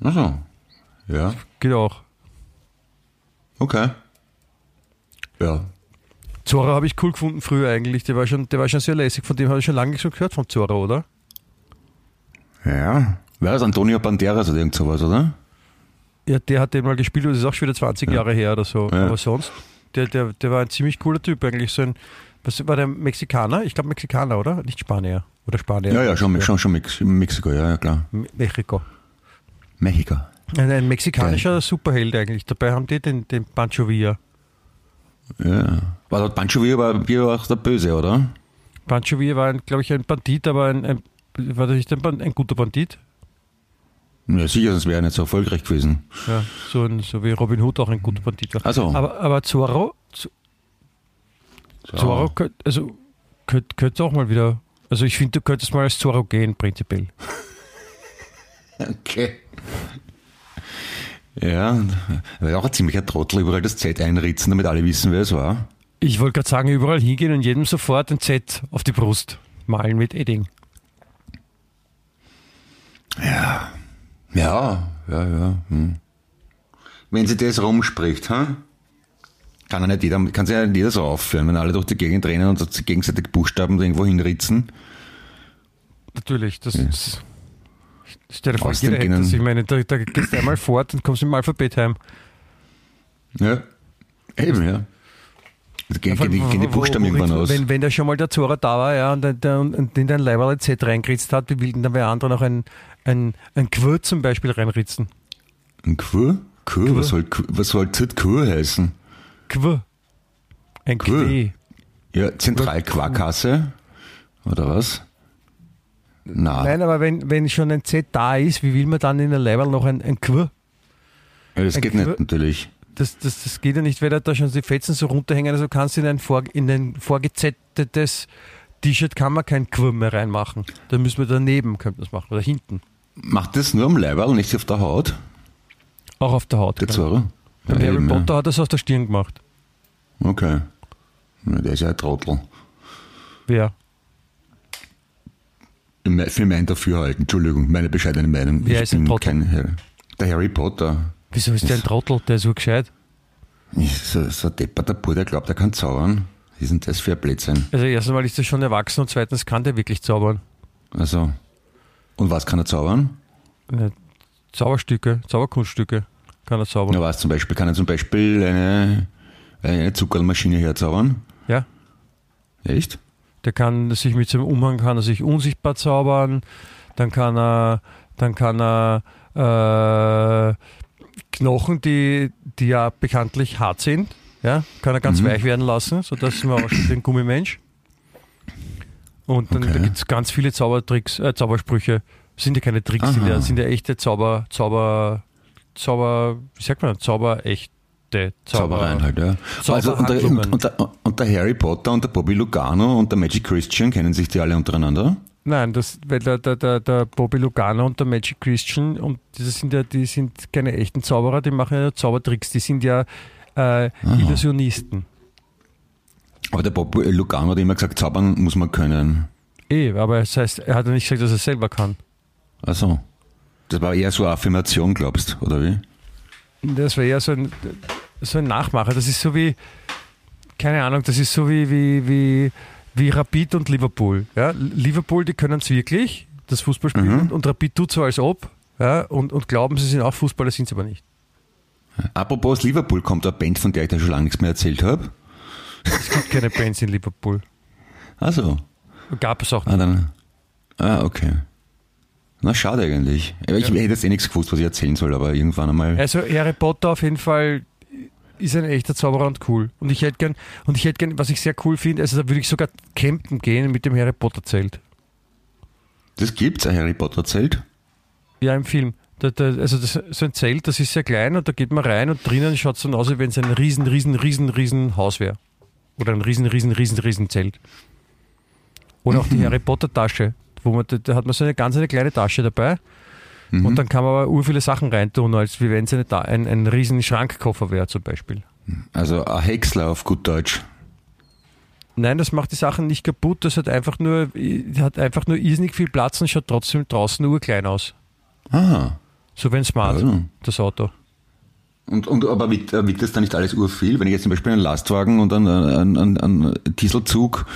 Also. Ja, Geht auch. okay. Ja. Zorro habe ich cool gefunden früher eigentlich. Der war schon, der war schon sehr lässig. Von dem habe ich schon lange so gehört, vom Zorro, oder? Ja. Wer ist Antonio Banderas oder irgend sowas, oder? Ja, der hat den mal gespielt, das ist auch schon wieder 20 Ja. Jahre her oder so. Ja. Aber sonst, der, der, der war ein ziemlich cooler Typ eigentlich. So ein, was war der Mexikaner? Ich glaube Mexikaner, oder? Nicht Spanier. Oder Spanier. Ja, ja, schon, schon, schon Mex Mexiko, ja, ja, klar. Me- Mexiko. Mexiko. Ein, ein mexikanischer Superheld eigentlich. Dabei haben die den, den Pancho Villa. Ja. War dort Pancho Villa war Villa auch der Böse, oder? Pancho Villa war, glaube ich, ein Bandit, aber ein, ein, war das nicht ein, ein guter Bandit? Ja, sicher, sonst wäre er nicht so erfolgreich gewesen. Ja, so, ein, so wie Robin Hood auch ein guter Bandit war. Also, Aber, aber Zorro, Z- Zorro könnt, also, könnt, könnt auch mal wieder. Also ich finde, du könntest mal als Zorro gehen, prinzipiell. Okay. Ja, wäre auch ein ziemlicher Trottel, überall das Z einritzen, damit alle wissen, wer es war. Ich wollte gerade sagen, überall hingehen und jedem sofort ein Z auf die Brust malen mit Edding. Ja, ja, ja. Hm. Wenn sie das rumspricht, ha? kann ja nicht jeder, kann sich ja nicht jeder so aufführen, wenn alle durch die Gegend rennen und sich gegenseitig Buchstaben irgendwo hinritzen. Natürlich, das ist. Stell dir vor, jeder hätte das. Ich meine, da, da gehst du einmal fort und kommst im Alphabet heim. Ja, eben, ja. Gehen, gehen, die, gehen die Buchstaben irgendwann aus. Wenn, wenn da schon mal der Zora da war ja, und, der- der- und in dein Leiberl Z reingeritzt hat, wie will denn dann wer andere noch ein, ein, ein Quir zum Beispiel reinritzen? Ein Kur? Kur? Was soll, was soll Kur heißen? Quir. Ein Quir. Quir. Ja, Zentralquarkasse? Oder was? Na, Nein, aber wenn, wenn schon ein Z da ist, wie will man dann in der Leiberl noch ein, ein Quir? ja, das ein geht Kur- nicht natürlich. Das, das, das geht ja nicht, weil da- schon die Fetzen so runterhängen. Also kannst du in ein, vor, in ein vorgezettetes T-Shirt kann man kein Quir mehr reinmachen. Da müssen wir daneben, könnte man das machen, oder hinten. Macht das nur am Leiberl, nicht auf der Haut, Auch auf der Haut. der genau. Zorro? Beim Harry. Potter hat er es auf der Stirn gemacht. Okay. Na, der ist ja ein Trottel. Wer? Für mein Dafürhalten, Entschuldigung, meine bescheidene Meinung. Wer ich ist ein bin Trottel? kein Harry. Der Harry Potter. Wieso ist der ein Trottel? Der ist so gescheit. So, so ein depperter Bub, der glaubt, er kann zaubern. Was ist denn das für ein Blödsinn? Also erstens mal ist er schon erwachsen und zweitens kann der wirklich zaubern. Also. Und was kann er zaubern? Ja, Zauberstücke, Zauberkunststücke kann er zaubern. Ja, was zum Beispiel? Kann er zum Beispiel eine, eine Zuckermaschine herzaubern? Ja. Echt? Der kann sich mit seinem Umhang kann er sich unsichtbar zaubern, dann kann er, dann kann er äh, Knochen, die, die ja bekanntlich hart sind, ja, kann er ganz Mhm. weich werden lassen, sodass man aussieht wie ein Gummimensch. Und dann Okay. da gibt es ganz viele Zaubertricks, äh, Zaubersprüche. Sind ja keine Tricks, sind ja, sind ja echte Zauber, Zauber, Zauber, wie sagt man, Zauber, Zauber. Zaubereien halt, ja. Also, und, der, und, und, der, und der Harry Potter und der Bobby Lugano und der Magic Christian kennen sich die alle untereinander? Nein, das, weil der, der, der, der Bobby Lugano und der Magic Christian und das sind ja, die sind keine echten Zauberer, die machen ja Zaubertricks, die sind ja äh, Illusionisten. Aber der Bobby Lugano hat immer gesagt, zaubern muss man können. Eh, aber das heißt, er hat ja nicht gesagt, dass er selber kann. Also, das war eher so eine Affirmation, glaubst oder wie? Das wäre ja so ein, so ein Nachmacher. Das ist so wie, keine Ahnung, das ist so wie, wie, wie, wie Rapid und Liverpool. Ja? Liverpool, die können es wirklich, das Fußball spielen, Mhm. und Rapid tut so als ob ja? und, und glauben, sie sind auch Fußballer, sind sie aber nicht. Apropos Liverpool, kommt eine Band, von der ich da schon lange nichts mehr erzählt habe. Es gibt keine Bands in Liverpool. Also, Gab es auch ah, nicht. dann. Ah, okay. Na, schade eigentlich. Ich hätte jetzt eh nichts gewusst, was ich erzählen soll, aber irgendwann einmal. Also Harry Potter auf jeden Fall ist ein echter Zauberer und cool. Und ich hätte gern, und ich hätte gern, was ich sehr cool finde, also da würde ich sogar campen gehen mit dem Harry Potter Zelt. Das gibt's, ein Harry Potter Zelt. Ja, im Film. Da, da, also das, so ein Zelt, das ist sehr klein und da geht man rein und drinnen schaut es dann aus, wie wenn es ein riesen, riesen, riesen, riesen Haus wäre. Oder ein riesen, riesen, riesen, riesen Zelt. Oder auch die Harry Potter Tasche, wo man, da, da hat man so eine ganz eine kleine Tasche dabei Mhm. und dann kann man aber ur viele Sachen reintun, als wie wenn es Ta- ein, ein riesen Schrankkoffer wäre zum Beispiel. Also ein Häcksler auf gut Deutsch. Nein, das macht die Sachen nicht kaputt, das hat einfach nur, hat einfach nur irrsinnig viel Platz und schaut trotzdem draußen urklein aus. Ah. So wie ein Smart, Also. das Auto. Und, und aber wiegt, äh, wiegt das dann nicht alles urviel? Wenn ich jetzt zum Beispiel einen Lastwagen und einen, einen, einen, einen Dieselzug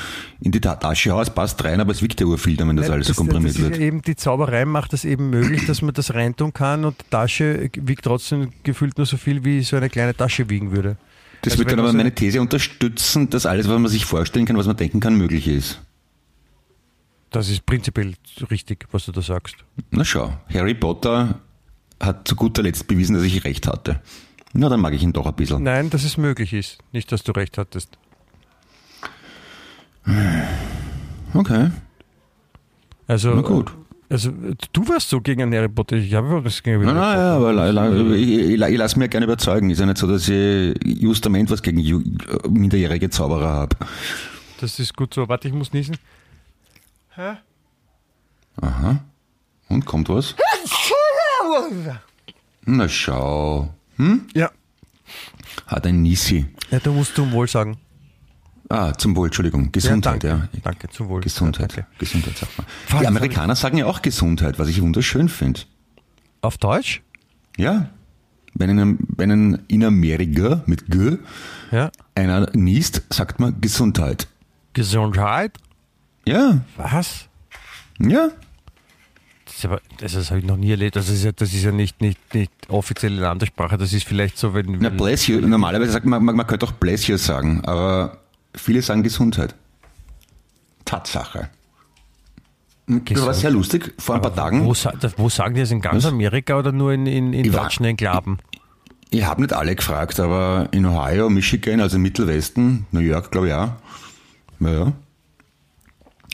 in die Ta- Tasche haue, es passt rein, aber es wiegt ja urviel wenn das Nein, alles so komprimiert das wird. eben die Zauberei macht das eben möglich, dass man das reintun kann und die Tasche wiegt trotzdem gefühlt nur so viel, wie so eine kleine Tasche wiegen würde. Das also wird dann aber meine These unterstützen, dass alles, was man sich vorstellen kann, was man denken kann, möglich ist. Das ist prinzipiell richtig, was du da sagst. Na schau, Harry Potter hat zu guter Letzt bewiesen, dass ich recht hatte. Na, dann mag ich ihn doch ein bisschen. Nein, dass es möglich ist. Nicht, dass du recht hattest. Okay, Also, na gut. also du warst so gegen einen Harry Potter. Ich habe überhaupt nichts gegen Na, Harry na, ja, aber la, la, ich, ich, ich lasse mir gerne überzeugen. Ist ja nicht so, dass ich justament was gegen ju, minderjährige Zauberer habe. Das ist gut so. Warte, ich muss niesen. Aha. Und kommt was? Na schau. Ja. Hat ein Nisi. ja, du musst zum Wohl sagen. Ah, zum Wohl, Entschuldigung. Gesundheit, ja. danke. Danke, zum Wohl. Gesundheit. Ja. Gesundheit sagt man. Fuck, Die Amerikaner sagen ja auch Gesundheit, was ich wunderschön finde. Auf Deutsch? Ja. Wenn in, wenn in, in Amerika mit G Ja. einer niest, sagt man Gesundheit. Gesundheit? Ja, Was? ja. Aber, das, das habe ich noch nie erlebt. Das ist ja, das ist ja nicht, nicht, nicht offizielle Landessprache. Das ist vielleicht so, wenn. Na, bless you. Normalerweise sagt man, man, man könnte auch bless you sagen, aber viele sagen Gesundheit. Tatsache. Das war sehr lustig. Vor ein paar Tagen. Wo, wo sagen die das? In ganz Was? Amerika oder nur in, in, in Ich war- deutschen Enklaven? Ich habe nicht alle gefragt, aber in Ohio, Michigan, also im Mittelwesten, New York, glaube ich auch. Naja,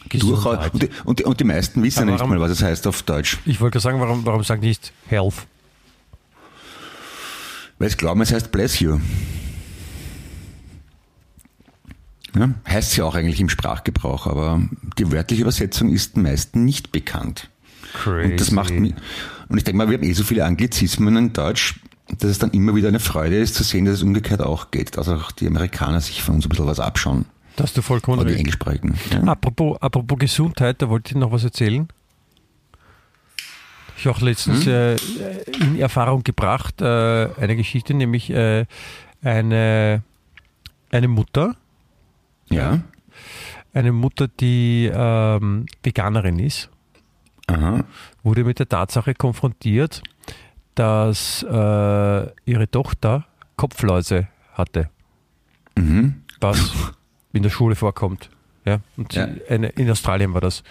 durchaus. Und die, und, und die meisten wissen ja nicht mal, was es heißt auf Deutsch. Ich wollte gerade sagen, warum, warum sagen die nicht Health? Weil es glauben, es heißt bless you. Ja, heißt ja auch eigentlich im Sprachgebrauch, aber die wörtliche Übersetzung ist den meisten nicht bekannt. Crazy. Und das macht und ich denke mal, wir haben eh so viele Anglizismen in Deutsch. dass es dann immer wieder eine Freude ist zu sehen, dass es umgekehrt auch geht, dass auch die Amerikaner sich von uns ein bisschen was abschauen. Da hast du vollkommen Oder die recht. Ja. Apropos, apropos Gesundheit, da wollte ich noch was erzählen. Ich auch letztens Hm? äh, in Erfahrung gebracht, äh, eine Geschichte, nämlich äh, eine, eine Mutter, ja. eine Mutter, die ähm, Veganerin ist, Aha. wurde mit der Tatsache konfrontiert, dass äh, ihre Tochter Kopfläuse hatte, Mhm. was in der Schule vorkommt. Ja, und Ja. eine, in Australien war das.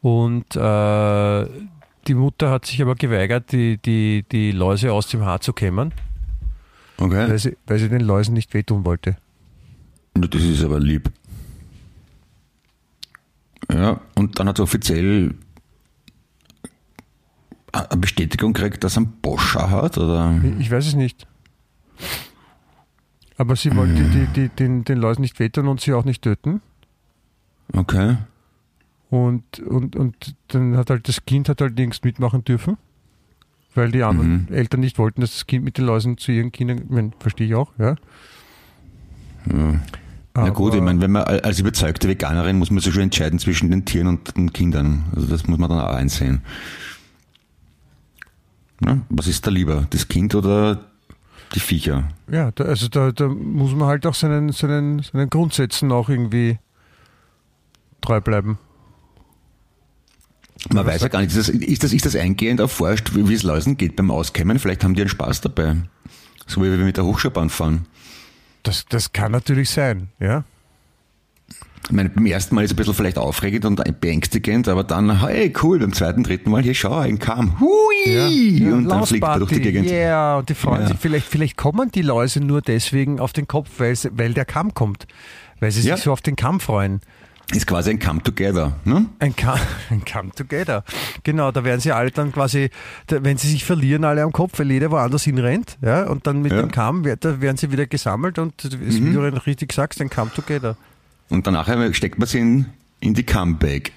Und äh, die Mutter hat sich aber geweigert, die, die, die Läuse aus dem Haar zu kämmen, Okay. weil sie, weil sie den Läusen nicht wehtun wollte. Das ist aber lieb. Ja, und dann hat sie offiziell eine Bestätigung gekriegt, dass er einen Boscher hat, oder? Ich weiß es nicht. Aber sie wollte die, die, den, den Läusen nicht wehtun und sie auch nicht töten. Okay. Und, und, und dann hat halt das Kind hat halt nichts mitmachen dürfen, weil die anderen Mhm. Eltern nicht wollten, dass das Kind mit den Läusen zu ihren Kindern, ich mein, verstehe ich auch, ja. Ja. Na gut, ich meine, wenn man al- als überzeugte Veganerin muss man sich schon entscheiden zwischen den Tieren und den Kindern. Also das muss man dann auch einsehen. Na, was ist da lieber, das Kind oder die Viecher? Ja, da, also da, da muss man halt auch seinen, seinen, seinen Grundsätzen auch irgendwie treu bleiben. Man was weiß ja gar nicht, ist das, ist das, ist das eingehend erforscht, wie wie es Läusen geht beim Auskämmen? Vielleicht haben die einen Spaß dabei. So wie wir mit der Hochschaubahn fahren. Das, das kann natürlich sein, ja. Ich meine, beim ersten Mal ist es ein bisschen vielleicht aufregend und beängstigend, aber dann, hey, cool, beim zweiten, dritten Mal, hier schau, ein Kamm, hui, und dann fliegt er durch die Gegend. Yeah, und die freuen Ja. sich, vielleicht, vielleicht kommen die Läuse nur deswegen auf den Kopf, weil, der Kamm kommt. Weil sie sich Ja. so auf den Kamm freuen. Ist quasi ein Come Together, ne? Ein Come, ein Come Together. Genau, da werden sie alle dann quasi, da, wenn sie sich verlieren, alle am Kopf, weil jeder woanders hinrennt, ja, und dann mit Ja. dem Come, da werden sie wieder gesammelt und ist, wie du richtig sagst, ein Come Together. Und danach steckt man sie in, in die Comeback.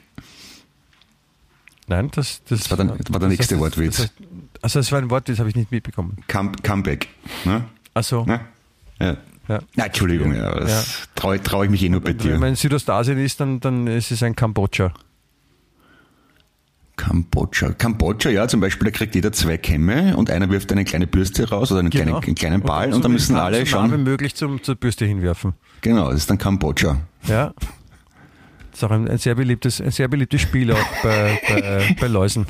Nein, das, das, Das war der- das war der nächste Wortwitz. Das heißt, also es war ein Wortwitz, habe ich nicht mitbekommen. Come, Comeback, ne? Also, ne? Ja. ja. Na, Entschuldigung, ja, aber das traue trau ich mich eh nur bei Wenn dir. man in Südostasien ist, dann, dann ist es ein Kambodscha. Kambodscha. Kambodscha, ja, zum Beispiel, da kriegt jeder zwei Kämme und einer wirft eine kleine Bürste raus oder einen, kleinen, einen kleinen Ball und, dann müssen so alle so nah wie schauen. möglich zum, zur Bürste hinwerfen. Genau, das ist dann Kambodscha. Ja. Das ist auch ein, ein, sehr, beliebtes, ein sehr beliebtes Spiel auch bei, bei, bei Läusen.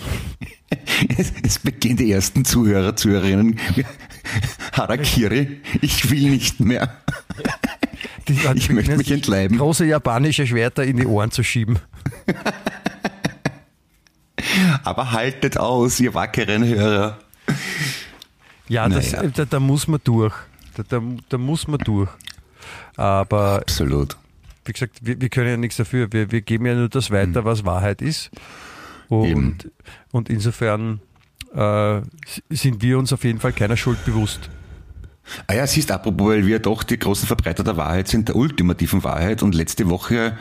Es, es beginnt die ersten Zuhörer, Zuhörerinnen. Harakiri, ich will nicht mehr. Die, Ich möchte mich entleiben. Große japanische Schwerter in die Ohren zu schieben. Aber haltet aus, ihr wackeren Hörer. Ja, das, Naja. da, da muss man durch. Da, da, da muss man durch. Aber Absolut. wie gesagt, wir, wir können ja nichts dafür. Wir, wir geben ja nur das weiter, was Wahrheit ist. Und, Eben. und insofern äh, sind wir uns auf jeden Fall keiner Schuld bewusst. Ah ja, siehst, apropos, weil wir doch die großen Verbreiter der Wahrheit sind, der ultimativen Wahrheit. Und letzte Woche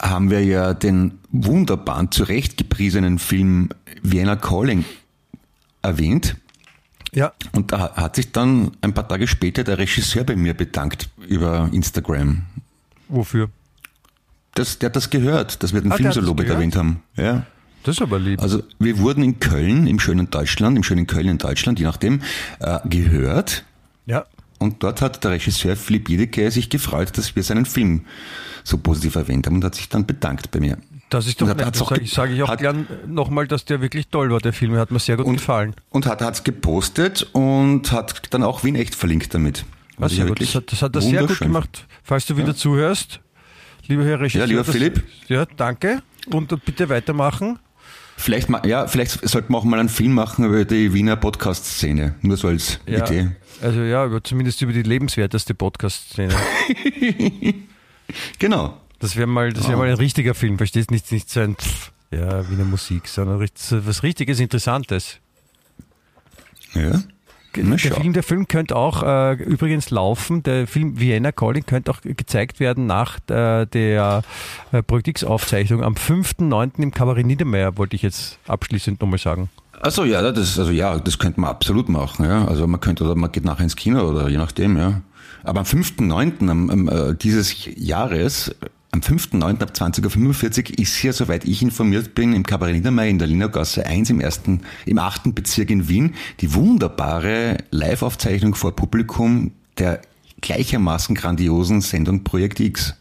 haben wir ja den wunderbaren, zurechtgepriesenen Film Vienna Calling erwähnt. Ja, Und da hat sich dann ein paar Tage später der Regisseur bei mir bedankt über Instagram. wofür? Das, der hat das gehört, dass wir den Ah, Film so lobend erwähnt haben. Ja. Das ist aber lieb. Also wir wurden in Köln, im schönen Deutschland, im schönen Köln in Deutschland, je nachdem, äh, gehört. ja, Und dort hat der Regisseur Philipp Jedecke sich gefreut, dass wir seinen Film so positiv erwähnt haben und hat sich dann bedankt bei mir. Das ist doch hat- nett. Das sage ge- ich, sag ich auch hat- gern nochmal, dass der wirklich toll war, der Film. Hat mir sehr gut Und- gefallen. Und hat es gepostet und hat dann auch Wien echt verlinkt damit. Ah, Also ja gut. wirklich Das hat, das hat er sehr gut gemacht. Falls du wieder zuhörst, lieber Herr Regisseur. Ja, lieber das, Philipp. Ja, danke. Und bitte weitermachen. Vielleicht, ja, vielleicht sollten wir auch mal einen Film machen über die Wiener Podcast-Szene. Nur so als Ja, Idee. Also ja, über, zumindest über die lebenswerteste Podcast-Szene. Genau. Das wäre mal, das wäre Ah. mal ein richtiger Film, verstehst nicht, nicht so ein Pff, ja, Wiener Musik, sondern so was richtiges, Interessantes. Ja. Na, der, schau. Film, der Film könnte auch äh, übrigens laufen, der Film Vienna Calling könnte auch gezeigt werden nach äh, der äh, Projekt X-Aufzeichnung am 5.9. im Kabarett Niedermeyer, wollte ich jetzt abschließend nochmal sagen. Also ja, das, also ja, das könnte man absolut machen. Ja. Also man könnte oder man geht nachher ins Kino oder je nachdem. Ja. Aber am 5.9. Am, am, äh, dieses Jahres, am 5.9. ab 20.45 Uhr ist hier, soweit ich informiert bin, im Kabarett Niedermeyer in der Linnergasse 1 im ersten, im achten Bezirk in Wien die wunderbare Live-Aufzeichnung vor Publikum der gleichermaßen grandiosen Sendung Projekt X.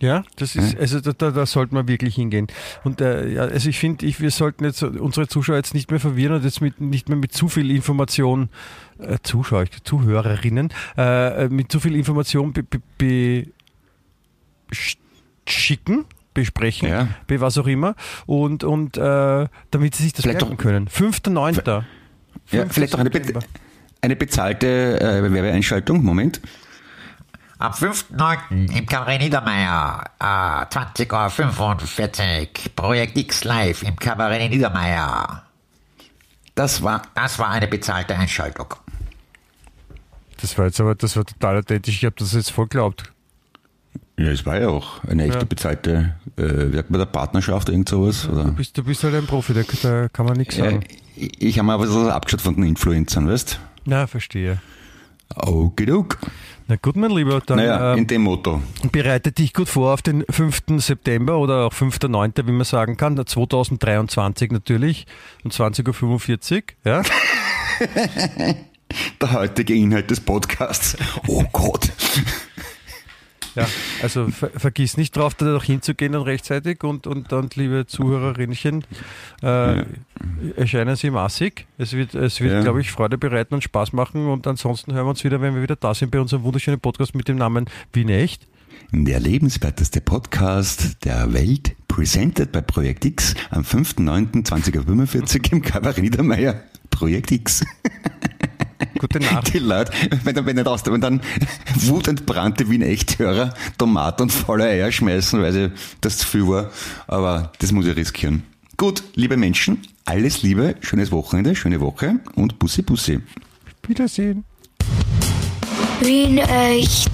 Ja, das ist, also da, da, da sollte man wirklich hingehen. Und äh, ja, also ich finde, ich, wir sollten jetzt unsere Zuschauer jetzt nicht mehr verwirren und jetzt mit, nicht mehr mit zu viel Information, äh, Zuschauer, Zuhörerinnen, äh, mit zu viel Information be, be, be schicken, besprechen, Ja. be was auch immer, und, und äh, damit sie sich das Vielleicht merken doch- können. 5.9. Ja, 5. vielleicht auch eine, be eine bezahlte äh, Werbeeinschaltung. Moment. Am 5.9. im Kabarett Niedermeyer, äh, 20.45 Uhr, Projekt X Live im Kabarett Niedermeyer. Das war Das war eine bezahlte Einschaltung. Das war jetzt aber, das war total authentisch. Ich habe das jetzt voll glaubt. Ja, es war ja auch eine echte Ja. bezahlte, äh, wie sagt man da, Partnerschaft, irgend sowas. Du Oder? bist, du bist halt ein Profi, da, da kann man nichts sagen. ich ich habe mir aber so abgeschaut von den Influencern, weißt Ja, verstehe. Okidok. Na gut, mein Lieber, dann Naja, ähm, in dem Motto. bereite dich gut vor auf den 5. September oder auch 5.9., wie man sagen kann, 2023 natürlich, um 20.45 Uhr. Ja? Der heutige Inhalt des Podcasts. Oh Gott. Ja. Also ver vergiss nicht drauf, da noch hinzugehen dann rechtzeitig und, und dann, liebe Zuhörerinnchen, äh, erscheinen Sie massig. Es wird, es wird Ja. glaube ich, Freude bereiten und Spaß machen und ansonsten hören wir uns wieder, wenn wir wieder da sind bei unserem wunderschönen Podcast mit dem Namen Wien Echt. Der lebenswerteste Podcast der Welt, presented bei Projekt X am 5.9.2045 im Kabarett Niedermeyer. Projekt X. Gute Nacht. Die Leute, wenn dann, wenn dann, aus, wenn dann wutentbrannte Wien Echthörer Tomaten und voller Eier schmeißen, weil sie das zu viel war. Aber das muss ich riskieren. Gut, liebe Menschen, alles Liebe, schönes Wochenende, schöne Woche und Bussi Bussi. Wiedersehen. Wien echt.